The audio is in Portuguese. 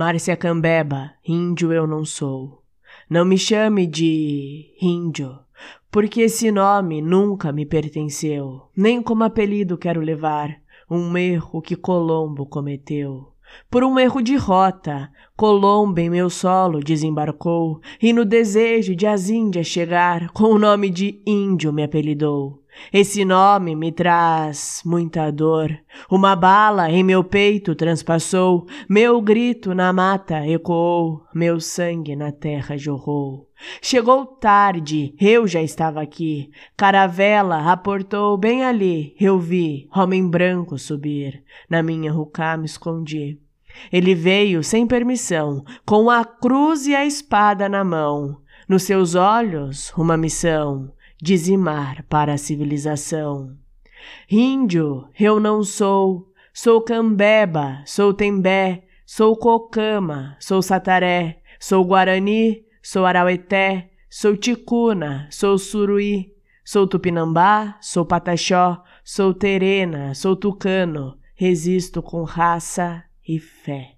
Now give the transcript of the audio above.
Márcia Cambeba, índio eu não sou. Não me chame de índio, porque esse nome nunca me pertenceu, nem como apelido quero levar um erro que Colombo cometeu. Por um erro de rota, Colombo em meu solo desembarcou e no desejo de as Índias chegar, com o nome de índio me apelidou. Esse nome me traz muita dor. Uma bala em meu peito transpassou, meu grito na mata ecoou, meu sangue na terra jorrou. Chegou tarde, eu já estava aqui. Caravela aportou bem ali, eu vi homem branco subir. Na minha rucá me escondi. Ele veio sem permissão, com a cruz e a espada na mão. Nos seus olhos, uma missão dizimar para a civilização. Índio, eu não sou, sou cambeba, sou tembé, sou cocama, sou sataré, sou guarani, sou araueté, sou ticuna, sou suruí, sou tupinambá, sou pataxó, sou terena, sou tucano, resisto com raça e fé.